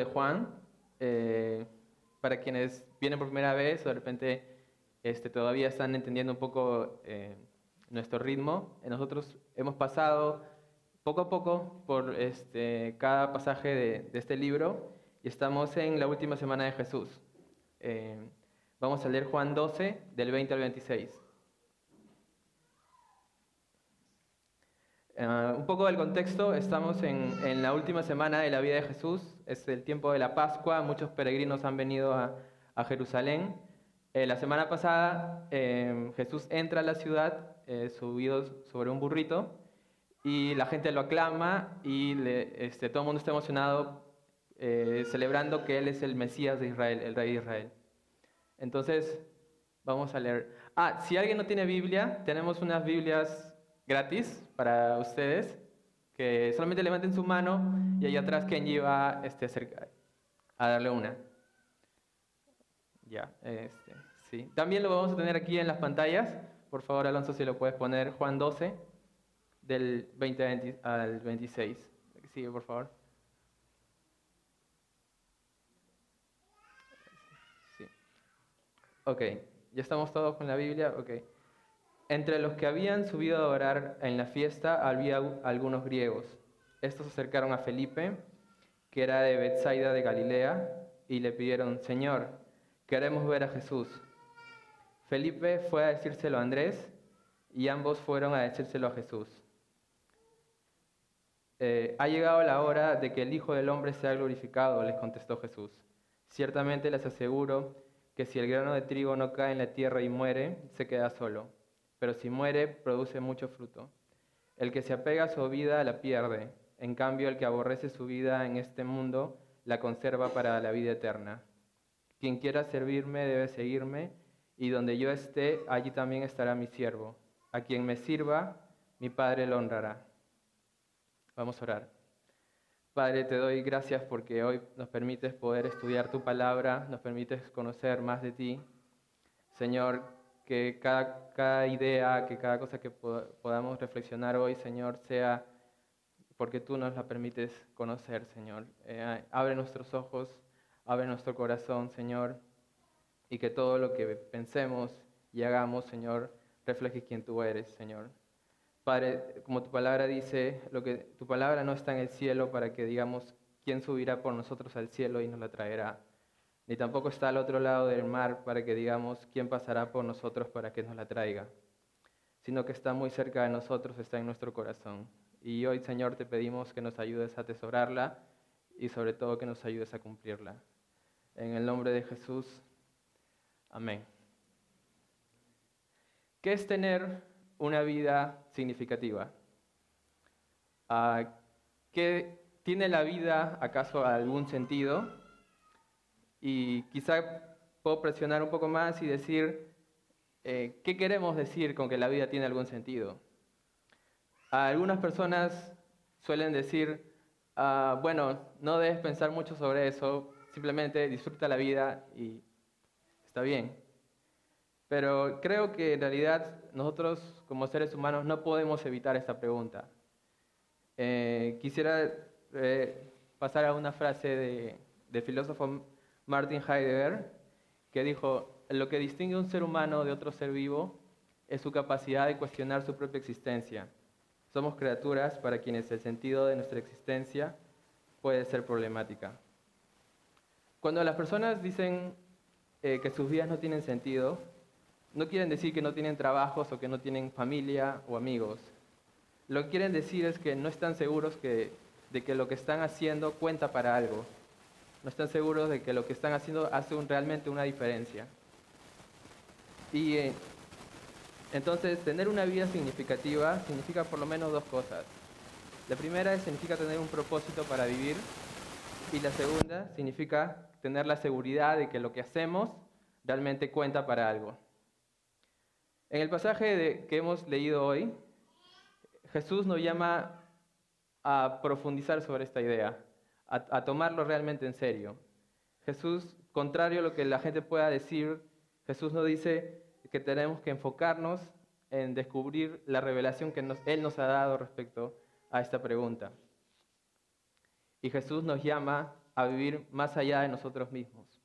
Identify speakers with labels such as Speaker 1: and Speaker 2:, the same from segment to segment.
Speaker 1: de Juan. Eh, para quienes vienen por primera vez o de repente este, todavía están entendiendo un poco eh, nuestro ritmo, nosotros hemos pasado poco a poco por este, cada pasaje de, este libro y estamos en la última semana de Jesús. vamos a leer Juan 12, del 20 al 26. Ah, un poco del contexto, estamos en, la última semana de la vida de Jesús, es el tiempo de la Pascua, muchos peregrinos han venido a, Jerusalén. Eh, la semana pasada em, Jesús entra a la ciudad eh, subido sobre un burrito y la gente lo aclama y este, todo el mundo está emocionado eh, celebrando que Él es el Mesías de Israel, el Rey de Israel. Entonces, vamos a leer. Ah, si alguien no tiene Biblia, tenemos unas Biblias gratis para ustedes, solamente levanten su mano y ahí atrás Kenji va este, a darle una. Ya, este, sí. También lo vamos a tener aquí en las pantallas. Por favor, Alonso, si lo puedes poner, Juan 12, del 20 al 26. Sigue, por favor. Sí. Ok, ya estamos todos con la Biblia. Ok. Entre los que habían subido a orar en la fiesta había algunos griegos. Estos se acercaron a Felipe, que era de Bethsaida de Galilea, y le pidieron, Señor, queremos ver a Jesús. Felipe fue a decírselo a Andrés, y ambos fueron a decírselo a Jesús. Eh, ha llegado la hora de que el Hijo del Hombre sea glorificado, les contestó Jesús. Ciertamente les aseguro que si el grano de trigo no cae en la tierra y muere, se queda solo pero si muere, produce mucho fruto. El que se apega a su vida la pierde, en cambio el que aborrece su vida en este mundo la conserva para la vida eterna. Quien quiera servirme debe seguirme, y donde yo esté, allí también estará mi siervo. A quien me sirva, mi Padre lo honrará. Vamos a orar. Padre, te doy gracias porque hoy nos permites poder estudiar tu palabra, nos permites conocer más de ti. Señor, que cada, idea, que cada cosa que podamos reflexionar hoy, Señor, sea porque tú nos la permites conocer, Señor. Eh, abre nuestros ojos, abre nuestro corazón, Señor, y que todo lo que pensemos y hagamos, Señor, refleje quién tú eres, Señor. Padre, como tu palabra dice, lo que tu palabra no está en el cielo para que digamos quién subirá por nosotros al cielo y nos la traerá ni tampoco está al otro lado del mar para que digamos quién pasará por nosotros para que nos la traiga, sino que está muy cerca de nosotros, está en nuestro corazón. Y hoy, Señor, te pedimos que nos ayudes a atesorarla y sobre todo que nos ayudes a cumplirla. En el nombre de Jesús, amén. ¿Qué es tener una vida significativa? Ah, ¿Qué tiene la vida acaso algún sentido? Y quizá puedo presionar un poco más y decir, eh, ¿qué queremos decir con que la vida tiene algún sentido? algunas personas suelen decir, ah, bueno, no debes pensar mucho sobre eso, simplemente disfruta la vida y está bien. Pero creo que en realidad nosotros como seres humanos no podemos evitar esta pregunta. Eh, quisiera eh, pasar a una frase de, de filósofo Martin Heidegger, que dijo, lo que distingue un ser humano de otro ser vivo es su capacidad de cuestionar su propia existencia. Somos criaturas para quienes el sentido de nuestra existencia puede ser problemática. Cuando las personas dicen eh, que sus vidas no tienen sentido, no quieren decir que no tienen trabajos o que no tienen familia o amigos. Lo que quieren decir es que no están seguros de que lo que están haciendo cuenta para algo, no están seguros de que lo que están haciendo hace realmente una diferencia. Y eh, entonces tener una vida significativa significa por lo menos dos cosas. La primera significa tener un propósito para vivir y la segunda significa tener la seguridad de que lo que hacemos realmente cuenta para algo. En el pasaje que hemos leído hoy, Jesús nos llama a profundizar sobre esta idea a, tomarlo realmente en serio. Jesús, contrario a lo que la gente pueda decir, Jesús nos dice que tenemos que enfocarnos en descubrir la revelación que Él nos ha dado respecto a esta pregunta. Y Jesús nos llama a vivir más allá de nosotros mismos.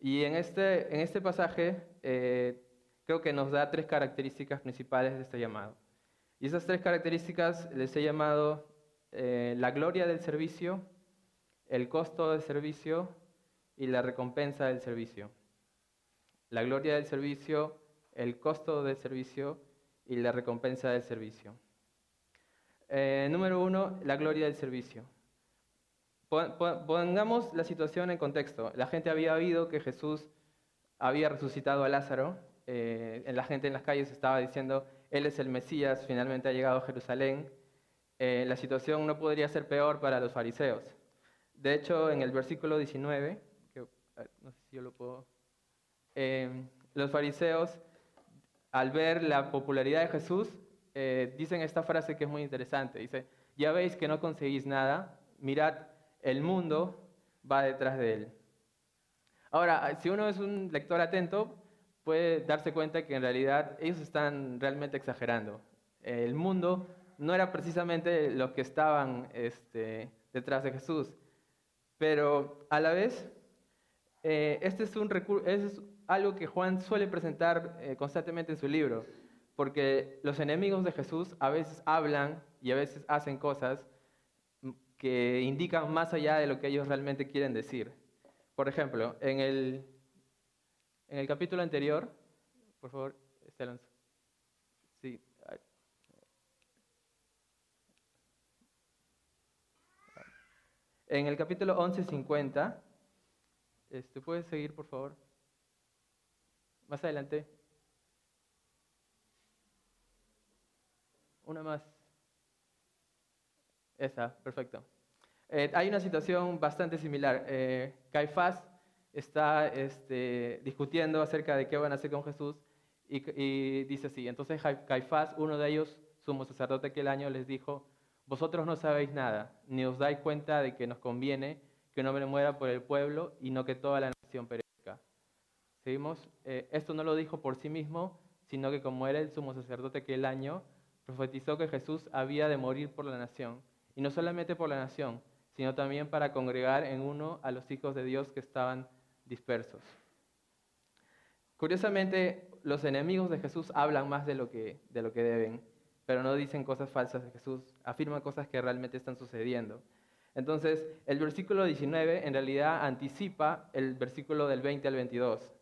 Speaker 1: Y en este, en este pasaje eh, creo que nos da tres características principales de este llamado. Y esas tres características les he llamado eh, la gloria del servicio, el costo del servicio y la recompensa del servicio. La gloria del servicio, el costo del servicio y la recompensa del servicio. Eh, número uno, la gloria del servicio. Pongamos la situación en contexto. La gente había oído que Jesús había resucitado a Lázaro. Eh, la gente en las calles estaba diciendo, Él es el Mesías, finalmente ha llegado a Jerusalén. Eh, la situación no podría ser peor para los fariseos. De hecho, en el versículo 19, que, no sé si yo lo puedo... los fariseos, al ver la popularidad de Jesús, eh, dicen esta frase que es muy interesante. Dice, ya veis que no conseguís nada, mirad, el mundo va detrás de él. Ahora, si uno es un lector atento, puede darse cuenta que en realidad ellos están realmente exagerando. El mundo no era precisamente los que estaban este, detrás de Jesús, pero a la vez, eh, este es, un es algo que Juan suele presentar eh, constantemente en su libro porque los enemigos de Jesús a veces hablan y a veces hacen cosas que indican más allá de lo que ellos realmente quieren decir. Por ejemplo, en el, en el capítulo anterior, por favor, este. En el capítulo 11.50, este, ¿puedes seguir, por favor? Más adelante. Una más. Esa, perfecto. Eh, hay una situación bastante similar. Eh, Caifás está este, discutiendo acerca de qué van a hacer con Jesús y, dice así, entonces Caifás, uno de ellos, sumo sacerdote aquel año, les dijo, vosotros no sabéis nada, ni os dais cuenta de que nos conviene que un hombre muera por el pueblo y no que toda la nación perezca. ¿Seguimos? Eh, esto no lo dijo por sí mismo, sino que como era el sumo sacerdote aquel año, profetizó que Jesús había de morir por la nación, y no solamente por la nación, sino también para congregar en uno a los hijos de Dios que estaban dispersos. Curiosamente, los enemigos de Jesús hablan más de lo que, de lo que deben, pero no dicen cosas falsas de Jesús, afirman cosas que realmente están sucediendo. Entonces, el versículo 19 en realidad anticipa el versículo del 20 al 22.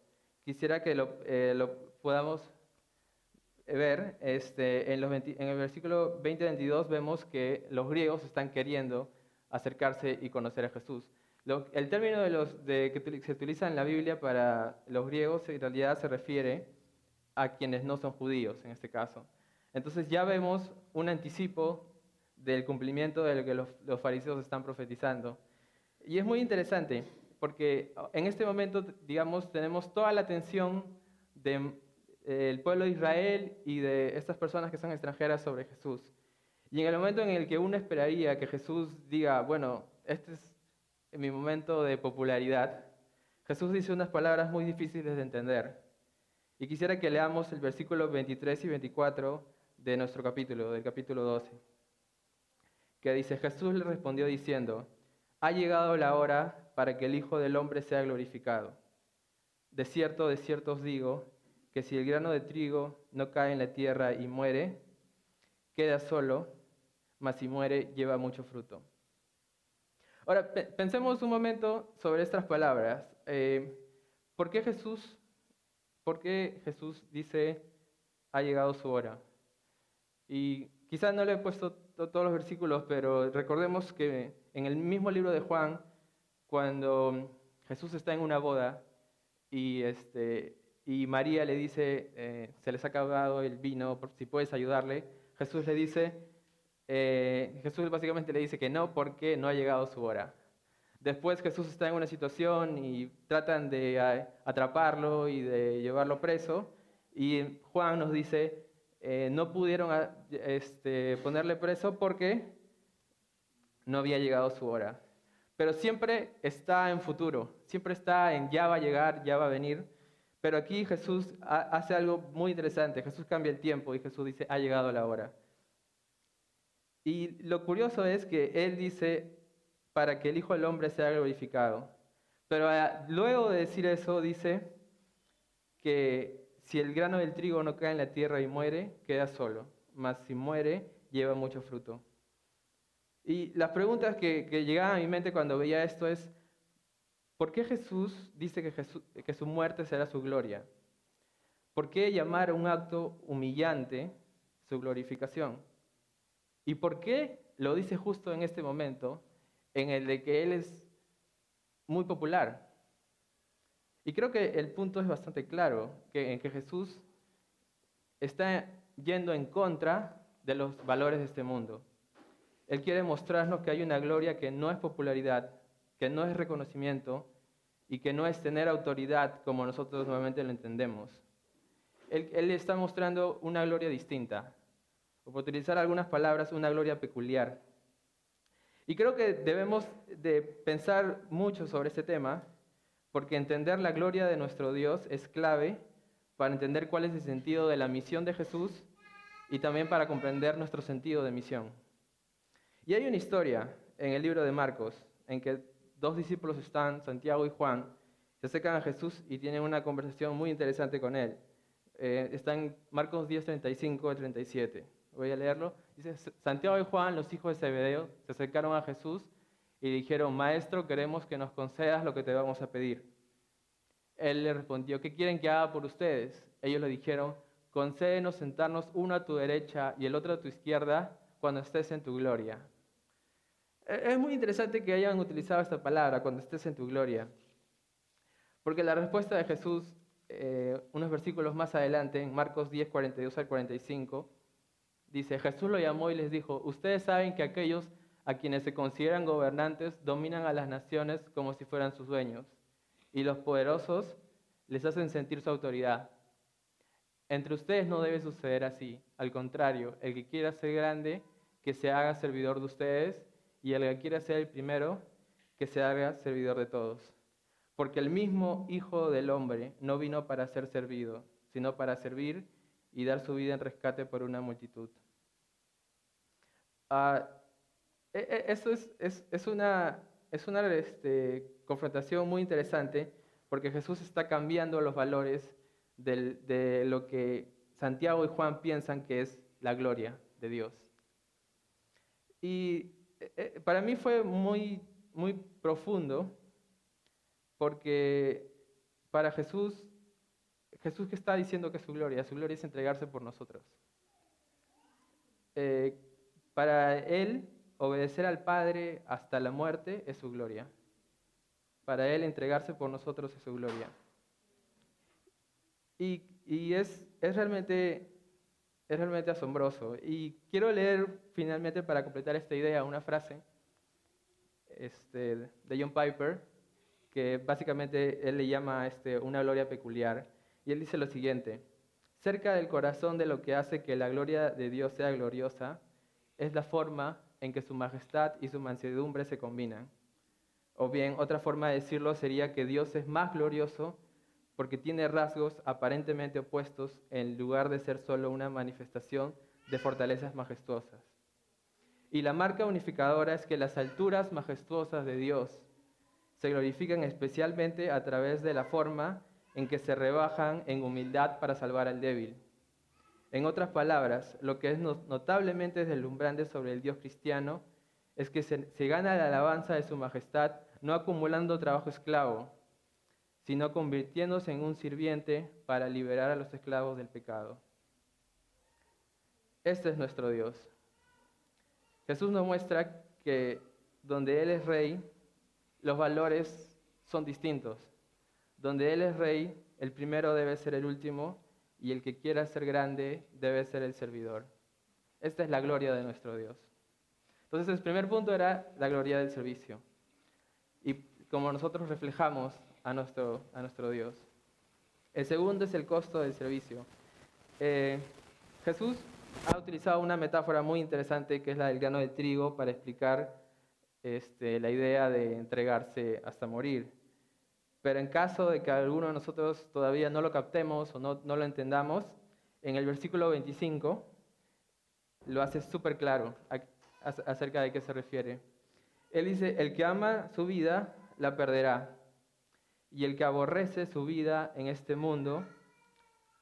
Speaker 1: Quisiera que lo, eh, podamos ver, este, en, el versículo 20-22 vemos que los griegos están queriendo acercarse y conocer a Jesús. el término de los, de, que se utiliza en la Biblia para los griegos en realidad se refiere a quienes no son judíos, en este caso. Entonces ya vemos un anticipo del cumplimiento de lo que los, fariseos están profetizando. Y es muy interesante, porque en este momento, digamos, tenemos toda la atención de el pueblo de Israel y de estas personas que son extranjeras sobre Jesús. Y en el momento en el que uno esperaría que Jesús diga, bueno, este es mi momento de popularidad, Jesús dice unas palabras muy difíciles de entender. Y quisiera que leamos el versículo 23 y 24 de nuestro capítulo, del capítulo 12, que dice, Jesús le respondió diciendo, ha llegado la hora para que el Hijo del Hombre sea glorificado. De cierto, de cierto os digo, que si el grano de trigo no cae en la tierra y muere, queda solo, mas si muere lleva mucho fruto. Ahora, pensemos un momento sobre estas palabras. Eh, ¿Por qué Jesús, por qué Jesús dice, ha llegado su hora? Y quizás no le he puesto todos los versículos, pero recordemos que en el mismo libro de Juan, cuando Jesús está en una boda y este, y María le dice, eh, se les ha acabado el vino, si puedes ayudarle. Jesús le dice, eh, Jesús básicamente le dice que no porque no ha llegado su hora. Después Jesús está en una situación y tratan de atraparlo y de llevarlo preso. Y Juan nos dice, eh, no pudieron este, ponerle preso porque no había llegado su hora. Pero siempre está en futuro, siempre está en ya va a llegar, ya va a venir. Pero aquí Jesús hace algo muy interesante. Jesús cambia el tiempo y Jesús dice, ha llegado la hora. Y lo curioso es que Él dice, para que el Hijo del Hombre sea glorificado. Pero ah, luego de decir eso dice que si el grano del trigo no cae en la tierra y muere, queda solo, mas si muere, lleva mucho fruto. Y las preguntas que, llegaban a mi mente cuando veía esto es, ¿por qué Jesús dice que, que su muerte será su gloria? ¿Por qué llamar un acto humillante su glorificación? ¿Y por qué lo dice justo en este momento en el de que Él es muy popular? Y creo que el punto es bastante claro, que, en que Jesús está yendo en contra de los valores de este mundo. Él quiere mostrarnos que hay una gloria que no es popularidad, que no es reconocimiento y que no es tener autoridad como nosotros normalmente lo entendemos. Él, está mostrando una gloria distinta, o por utilizar algunas palabras, una gloria peculiar. Y creo que debemos de pensar mucho sobre este tema, porque entender la gloria de nuestro Dios es clave para entender cuál es el sentido de la misión de Jesús y también para comprender nuestro sentido de misión. Y hay una historia en el libro de Marcos en que dos discípulos están, Santiago y Juan, se acercan a Jesús y tienen una conversación muy interesante con él. Eh, está en Marcos 10, 35 y 37. Voy a leerlo. Dice, Santiago y Juan, los hijos de Zebedeo, se acercaron a Jesús y dijeron, Maestro, queremos que nos concedas lo que te vamos a pedir. Él le respondió, ¿qué quieren que haga por ustedes? Ellos le dijeron, concédenos sentarnos uno a tu derecha y el otro a tu izquierda cuando estés en tu gloria. E, es muy interesante que hayan utilizado esta palabra, cuando estés en tu gloria, porque la respuesta de Jesús eh, unos versículos más adelante, en Marcos 10, 42 al 45, dice, Jesús lo llamó y les dijo, ustedes saben que aquellos a quienes se consideran gobernantes dominan a las naciones como si fueran sus dueños, y los poderosos les hacen sentir su autoridad. Entre ustedes no debe suceder así, al contrario, el que quiera ser grande, que se haga servidor de ustedes, y el que quiera ser el primero, que se haga servidor de todos porque el mismo Hijo del Hombre no vino para ser servido, sino para servir y dar su vida en rescate por una multitud. Ah, e, e, eso es, una, es una este, confrontación muy interesante porque Jesús está cambiando los valores de lo que Santiago y Juan piensan que es la gloria de Dios. Y e, para mí fue muy, muy profundo porque para Jesús, Jesús que está diciendo que es su gloria, su gloria es entregarse por nosotros. Eh, para Él, obedecer al Padre hasta la muerte es su gloria. Para Él, entregarse por nosotros es su gloria. Y, es, realmente, es realmente asombroso. Y quiero leer finalmente, para completar esta idea, una frase este, de John Piper, que básicamente él le llama este, una gloria peculiar. Y él dice lo siguiente, cerca del corazón de lo que hace que la gloria de Dios sea gloriosa, es la forma en que su majestad y su mansedumbre se combinan. O bien, otra forma de decirlo sería que Dios es más glorioso porque tiene rasgos aparentemente opuestos en lugar de ser solo una manifestación de fortalezas majestuosas. Y la marca unificadora es que las alturas majestuosas de Dios se glorifican especialmente a través de la forma en que se rebajan en humildad para salvar al débil. En otras palabras, lo que es notablemente deslumbrante sobre el Dios cristiano es que se, gana la alabanza de su majestad no acumulando trabajo esclavo, sino convirtiéndose en un sirviente para liberar a los esclavos del pecado. Este es nuestro Dios. Jesús nos muestra que donde Él es rey, los valores son distintos. Donde Él es rey, el primero debe ser el último y el que quiera ser grande debe ser el servidor. Esta es la gloria de nuestro Dios. Entonces el primer punto era la gloria del servicio. Y como nosotros reflejamos a nuestro, a nuestro Dios. El segundo es el costo del servicio. Eh, Jesús ha utilizado una metáfora muy interesante que es la del grano de trigo para explicar este, la idea de entregarse hasta morir. Pero en caso de que alguno de nosotros todavía no lo captemos o no, no lo entendamos, en el versículo 25 lo hace súper claro acerca de qué se refiere. Él dice, el que ama su vida la perderá, y el que aborrece su vida en este mundo,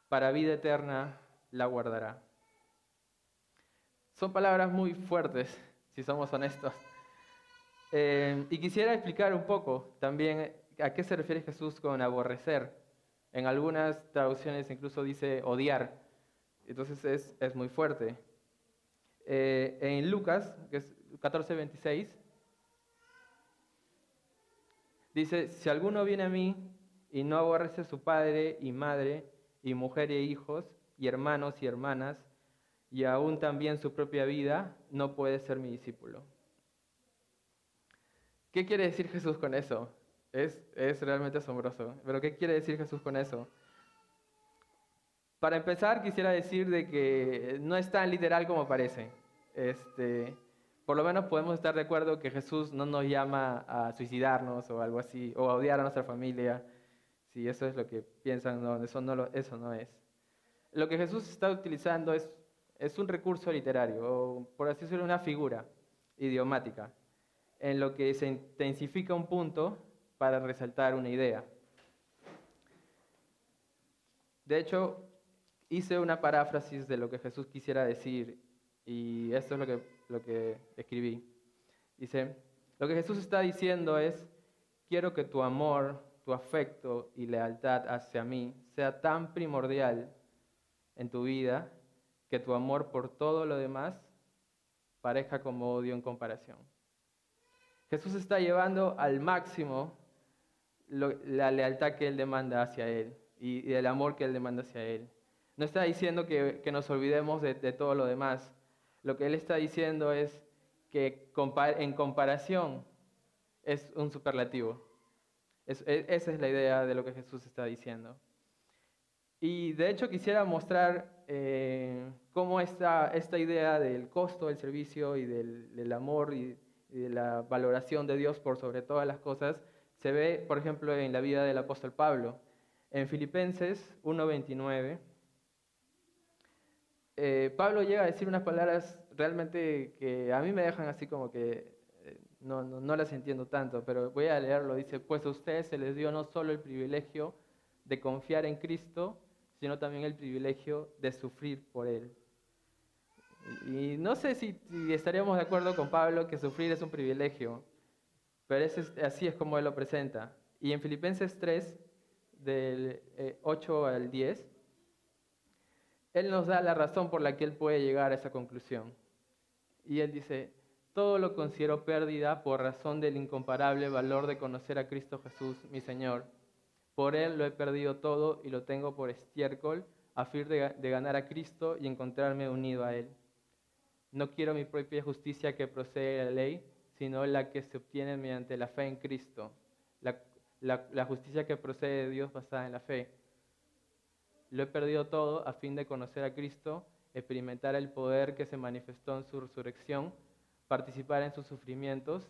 Speaker 1: para vida eterna la guardará. Son palabras muy fuertes, si somos honestos. Eh, y quisiera explicar un poco también a qué se refiere Jesús con aborrecer. En algunas traducciones incluso dice odiar. Entonces es, es muy fuerte. Eh, en Lucas, que es 14:26, dice, si alguno viene a mí y no aborrece a su padre y madre y mujer e hijos y hermanos y hermanas y aún también su propia vida, no puede ser mi discípulo. ¿Qué quiere decir Jesús con eso? Es, realmente asombroso. Pero ¿qué quiere decir Jesús con eso? Para empezar, quisiera decir de que no es tan literal como parece. Este, por lo menos podemos estar de acuerdo que Jesús no nos llama a suicidarnos o algo así, o a odiar a nuestra familia. Si eso es lo que piensan, no, eso no, lo, eso no es. Lo que Jesús está utilizando es, es un recurso literario, o por así decirlo, una figura idiomática, en lo que se intensifica un punto para resaltar una idea. De hecho, hice una paráfrasis de lo que Jesús quisiera decir y esto es lo que, lo que escribí. Dice, lo que Jesús está diciendo es, quiero que tu amor, tu afecto y lealtad hacia mí sea tan primordial en tu vida que tu amor por todo lo demás parezca como odio en comparación. Jesús está llevando al máximo la lealtad que Él demanda hacia Él y, el amor que Él demanda hacia Él. No está diciendo que, nos olvidemos de, todo lo demás. Lo que Él está diciendo es que en comparación es un superlativo. E, esa es la idea de lo que Jesús está diciendo. Y de hecho quisiera mostrar eh, cómo esta, esta idea del costo del servicio y del, amor y, y de la valoración de Dios por sobre todas las cosas se ve, por ejemplo, en la vida del apóstol Pablo. En Filipenses 1.29, eh, Pablo llega a decir unas palabras realmente que a mí me dejan así como que eh, no, no, las entiendo tanto, pero voy a leerlo. Dice, pues a ustedes se les dio no solo el privilegio de confiar en Cristo, sino también el privilegio de sufrir por Él. Y, no sé si, si, estaríamos de acuerdo con Pablo que sufrir es un privilegio, pero así es como él lo presenta. Y en Filipenses 3, del 8 eh, al 10, él nos da la razón por la que él puede llegar a esa conclusión. Y él dice, todo lo considero pérdida por razón del incomparable valor de conocer a Cristo Jesús, mi Señor. Por Él lo he perdido todo y lo tengo por estiércol, a fin de, de ganar a Cristo y encontrarme unido a Él. No quiero mi propia justicia que procede de la ley, sino la que se obtiene mediante la fe en Cristo, la, justicia que procede de Dios basada en la fe. Lo he perdido todo a fin de conocer a Cristo, experimentar el poder que se manifestó en su resurrección, participar en sus sufrimientos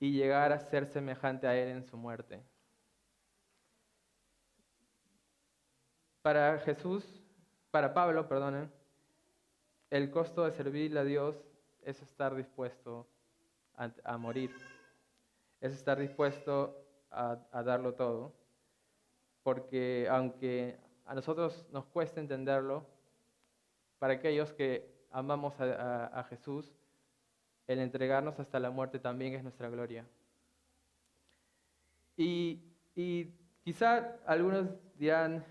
Speaker 1: y llegar a ser semejante a Él en su muerte. Para Jesús, para Pablo, perdonen, el costo de servirle a Dios es estar dispuesto a, morir. Es estar dispuesto a, darlo todo. Porque aunque a nosotros nos cuesta entenderlo, para aquellos que amamos a, Jesús, el entregarnos hasta la muerte también es nuestra gloria. Y, y, quizá algunos dirán,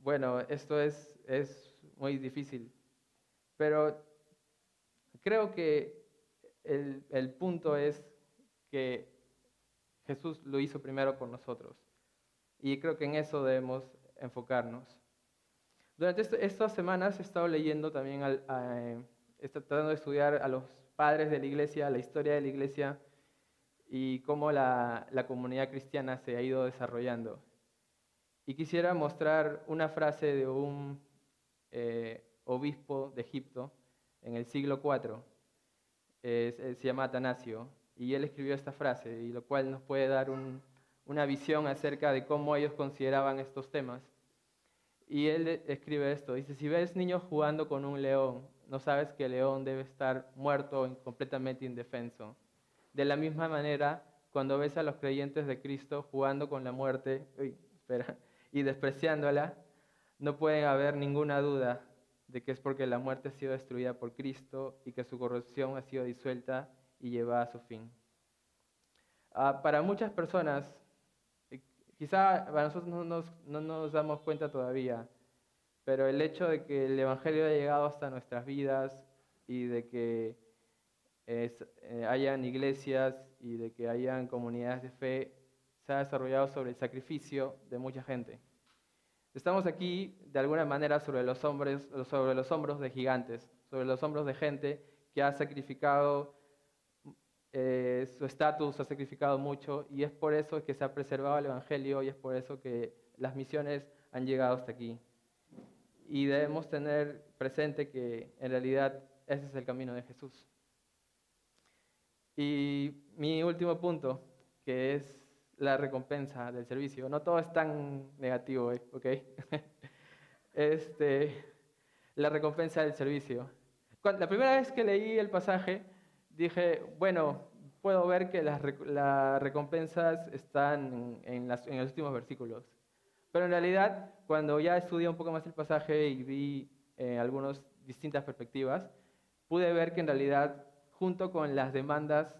Speaker 1: bueno, esto es, es muy difícil, pero Creo que el, punto es que Jesús lo hizo primero por nosotros. Y creo que en eso debemos enfocarnos. Durante estas semanas he estado leyendo también, al, eh, tratando de estudiar a los padres de la iglesia, la historia de la iglesia y cómo la, comunidad cristiana se ha ido desarrollando. Y quisiera mostrar una frase de un eh, obispo de Egipto en el siglo IV, se llama Atanasio, y él escribió esta frase, y lo cual nos puede dar una visión acerca de cómo ellos consideraban estos temas. Y él escribe esto, dice, si ves niños jugando con un león, no sabes que el león debe estar muerto y completamente indefenso. De la misma manera, cuando ves a los creyentes de Cristo jugando con la muerte y despreciándola, no puede haber ninguna duda de que es porque la muerte ha sido destruida por Cristo y que su corrupción ha sido disuelta y llevada a su fin. Ah, para muchas personas, quizá para nosotros no nos, no nos damos cuenta todavía, pero el hecho de que el Evangelio haya llegado hasta nuestras vidas y de que eh, hayan iglesias y de que hayan comunidades de fe, se ha desarrollado sobre el sacrificio de mucha gente. Estamos aquí de alguna manera sobre los, hombres, sobre los hombros de gigantes, sobre los hombros de gente que ha sacrificado eh, su estatus, ha sacrificado mucho y es por eso que se ha preservado el Evangelio y es por eso que las misiones han llegado hasta aquí. Y debemos tener presente que en realidad ese es el camino de Jesús. Y mi último punto, que es la recompensa del servicio. No todo es tan negativo, ¿eh? ¿ok? este, la recompensa del servicio. la primera vez que leí el pasaje, dije, bueno, puedo ver que las, recompensas están en, los últimos versículos. Pero en realidad, cuando ya estudié un poco más el pasaje y vi eh, algunas distintas perspectivas, pude ver que en realidad, junto con las demandas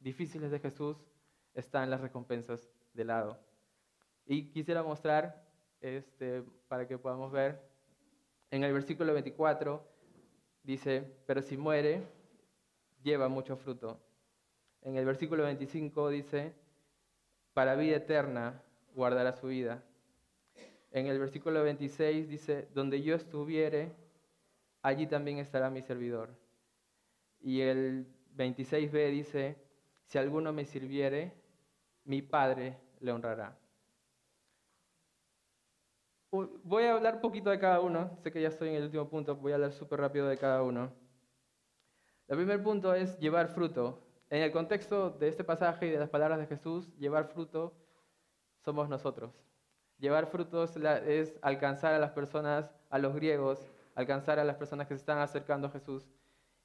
Speaker 1: difíciles de Jesús, están las recompensas de lado. Y quisiera mostrar, este, para que podamos ver, en el versículo 24 dice, pero si muere, lleva mucho fruto. En el versículo 25 dice, para vida eterna guardará su vida. En el versículo 26 dice, donde yo estuviere, allí también estará mi servidor. Y el 26b dice, si alguno me sirviere, mi Padre le honrará. Voy a hablar poquito de cada uno, sé que ya estoy en el último punto, voy a hablar súper rápido de cada uno. El primer punto es llevar fruto. En el contexto de este pasaje y de las palabras de Jesús, llevar fruto somos nosotros. Llevar frutos es alcanzar a las personas, a los griegos, alcanzar a las personas que se están acercando a Jesús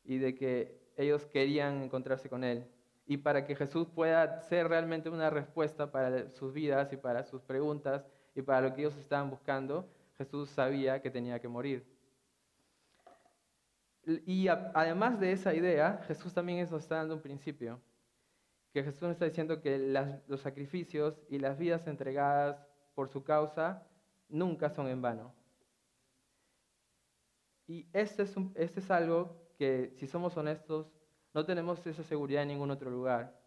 Speaker 1: y de que ellos querían encontrarse con Él y para que Jesús pueda ser realmente una respuesta para sus vidas y para sus preguntas y para lo que ellos estaban buscando, Jesús sabía que tenía que morir. Y además de esa idea, Jesús también nos está dando un principio, que Jesús nos está diciendo que los sacrificios y las vidas entregadas por su causa nunca son en vano. Y este es, este es algo que, si somos honestos, no tenemos esa seguridad en ningún otro lugar.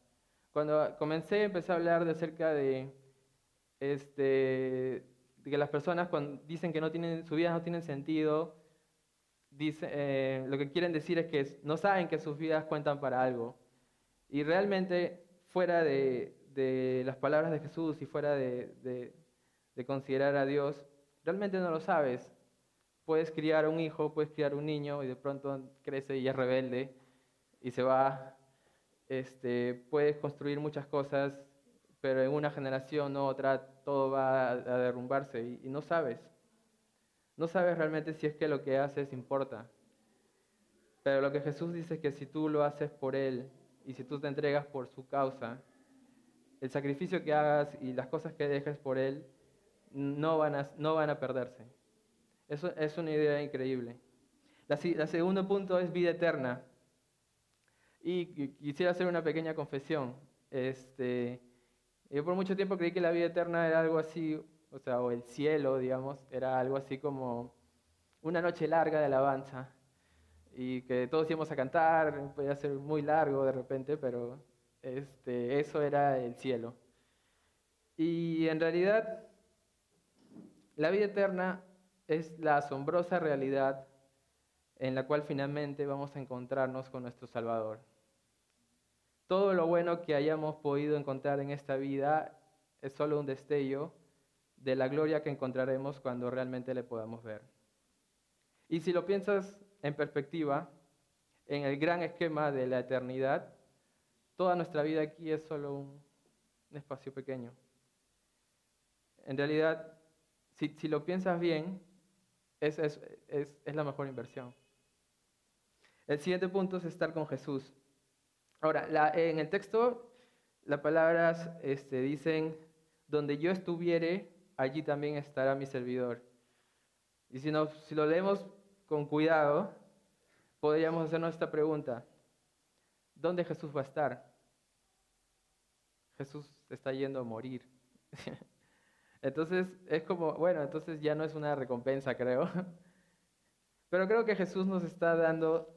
Speaker 1: Cuando comencé, empecé a hablar de acerca de, este, que las personas cuando dicen que no tienen, su vida no tiene sentido, eh, lo que quieren decir es que no saben que sus vidas cuentan para algo. Y realmente, fuera de, las palabras de Jesús y fuera de, de considerar a Dios, realmente no lo sabes. Puedes criar un hijo, puedes criar un niño y de pronto crece y es rebelde y se va, este, puedes construir muchas cosas, pero en una generación u otra todo va a, derrumbarse y, no sabes. No sabes realmente si es que lo que haces importa. Pero lo que Jesús dice es que si tú lo haces por Él y si tú te entregas por su causa, el sacrificio que hagas y las cosas que dejes por Él no van a, no van a perderse. Eso es una idea increíble. La, la segundo punto es vida eterna. Y quisiera hacer una pequeña confesión. Este, yo por mucho tiempo creí que la vida eterna era algo así, o sea, o el cielo, digamos, era algo así como una noche larga de alabanza y que todos íbamos a cantar, podía ser muy largo de repente, pero este, eso era el cielo. Y en realidad, la vida eterna es la asombrosa realidad en la cual finalmente vamos a encontrarnos con nuestro Salvador. Todo lo bueno que hayamos podido encontrar en esta vida es solo un destello de la gloria que encontraremos cuando realmente le podamos ver. Y si lo piensas en perspectiva, en el gran esquema de la eternidad, toda nuestra vida aquí es solo un, espacio pequeño. En realidad, si, lo piensas bien, es, la mejor inversión. El siguiente punto es estar con Jesús. Ahora, en el texto, las palabras este, dicen, donde yo estuviere, allí también estará mi servidor. Y si, si lo leemos con cuidado, podríamos hacernos esta pregunta. ¿Dónde Jesús va a estar? Jesús está yendo a morir. entonces es como, bueno, entonces ya no es una recompensa, creo. Pero creo que Jesús nos está dando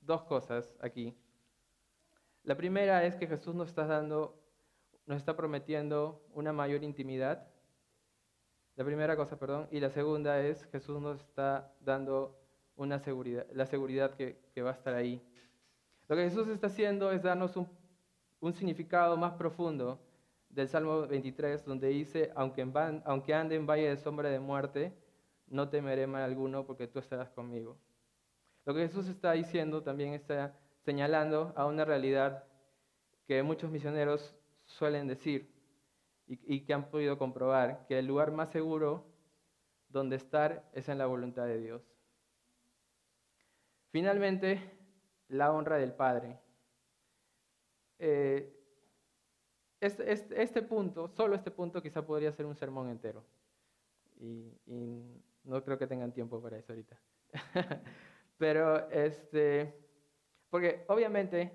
Speaker 1: dos cosas aquí. La primera es que Jesús nos está dando, nos está prometiendo una mayor intimidad. La primera cosa, perdón. Y la segunda es Jesús nos está dando una seguridad, la seguridad que, va a estar ahí. Lo que Jesús está haciendo es darnos un, significado más profundo del Salmo 23, donde dice, aunque, aunque ande en valle de sombra de muerte, no temeré mal alguno porque tú estarás conmigo. Lo que Jesús está diciendo también está señalando a una realidad que muchos misioneros suelen decir y, que han podido comprobar, que el lugar más seguro donde estar es en la voluntad de Dios. Finalmente, la honra del Padre. Eh, este, este, este, punto, solo este punto quizá podría ser un sermón entero. Y, y no creo que tengan tiempo para eso ahorita. Pero, este, porque obviamente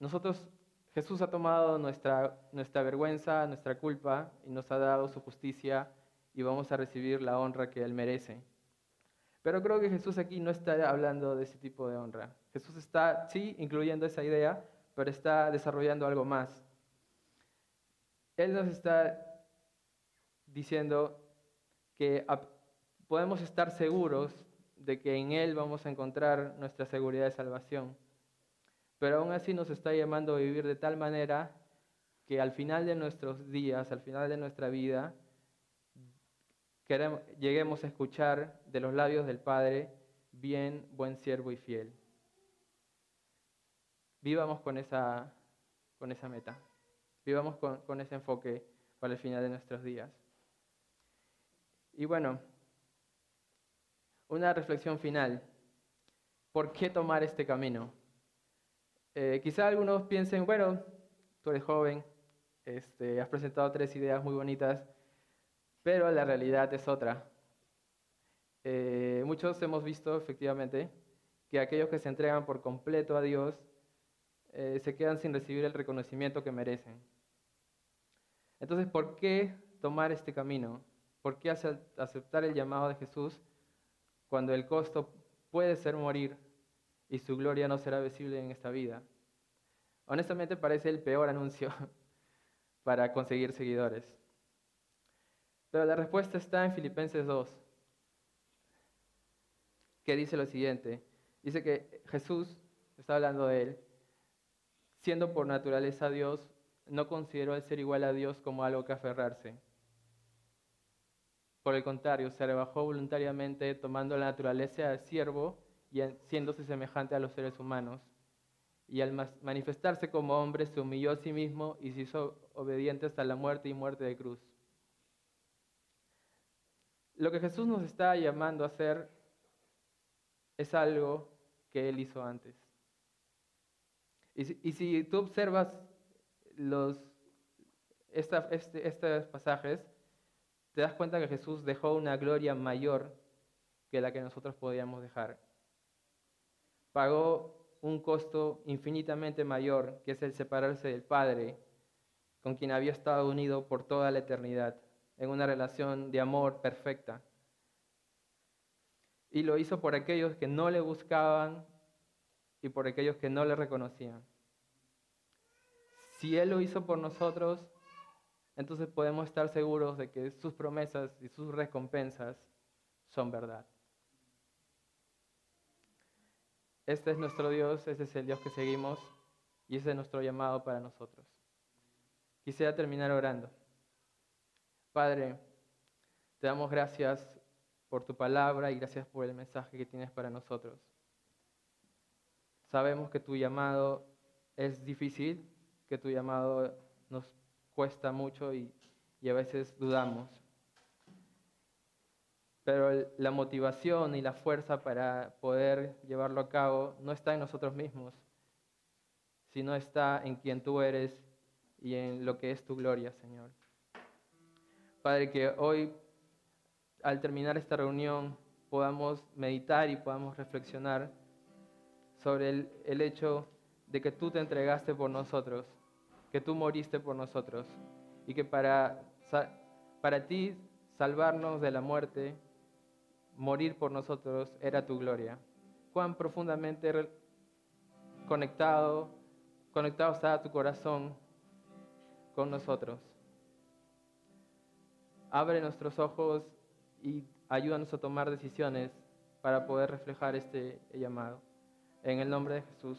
Speaker 1: nosotros, Jesús ha tomado nuestra, nuestra vergüenza, nuestra culpa y nos ha dado su justicia y vamos a recibir la honra que Él merece. Pero creo que Jesús aquí no está hablando de ese tipo de honra. Jesús está, sí, incluyendo esa idea, pero está desarrollando algo más. Él nos está diciendo que podemos estar seguros de que en Él vamos a encontrar nuestra seguridad de salvación. Pero aún así nos está llamando a vivir de tal manera que al final de nuestros días, al final de nuestra vida, lleguemos a escuchar de los labios del Padre, bien, buen siervo y fiel. Vivamos con esa, con esa meta, vivamos con, con ese enfoque para el final de nuestros días. Y bueno, una reflexión final. ¿Por qué tomar este camino? Eh, quizá algunos piensen, bueno, tú eres joven, este, has presentado tres ideas muy bonitas, pero la realidad es otra. Eh, muchos hemos visto efectivamente que aquellos que se entregan por completo a Dios eh, se quedan sin recibir el reconocimiento que merecen. Entonces, ¿por qué tomar este camino? ¿Por qué aceptar el llamado de Jesús cuando el costo puede ser morir y su gloria no será visible en esta vida. Honestamente parece el peor anuncio para conseguir seguidores. Pero la respuesta está en Filipenses 2, que dice lo siguiente. Dice que Jesús, está hablando de él, siendo por naturaleza Dios, no consideró el ser igual a Dios como algo que aferrarse por el contrario, se rebajó voluntariamente tomando la naturaleza de siervo y siéndose semejante a los seres humanos. Y al manifestarse como hombre se humilló a sí mismo y se hizo obediente hasta la muerte y muerte de cruz. Lo que Jesús nos está llamando a hacer es algo que Él hizo antes. Y si, tú observas los, este, estos pasajes, te das cuenta que Jesús dejó una gloria mayor que la que nosotros podíamos dejar. Pagó un costo infinitamente mayor, que es el separarse del Padre, con quien había estado unido por toda la eternidad, en una relación de amor perfecta. Y lo hizo por aquellos que no le buscaban y por aquellos que no le reconocían. Si Él lo hizo por nosotros, entonces podemos estar seguros de que sus promesas y sus recompensas son verdad. Este es nuestro Dios, ese es el Dios que seguimos y ese es nuestro llamado para nosotros. Quisiera terminar orando. Padre, te damos gracias por tu palabra y gracias por el mensaje que tienes para nosotros. Sabemos que tu llamado es difícil, que tu llamado nos cuesta mucho y, a veces dudamos. Pero la motivación y la fuerza para poder llevarlo a cabo no está en nosotros mismos, sino está en quien tú eres y en lo que es tu gloria, Señor. Padre, que hoy, al terminar esta reunión, podamos meditar y podamos reflexionar sobre el, el hecho de que tú te entregaste por nosotros, que tú moriste por nosotros y que para, para ti salvarnos de la muerte morir por nosotros era tu gloria. Cuán profundamente conectado, conectado está tu corazón con nosotros. Abre nuestros ojos y ayúdanos a tomar decisiones para poder reflejar este llamado. En el nombre de Jesús.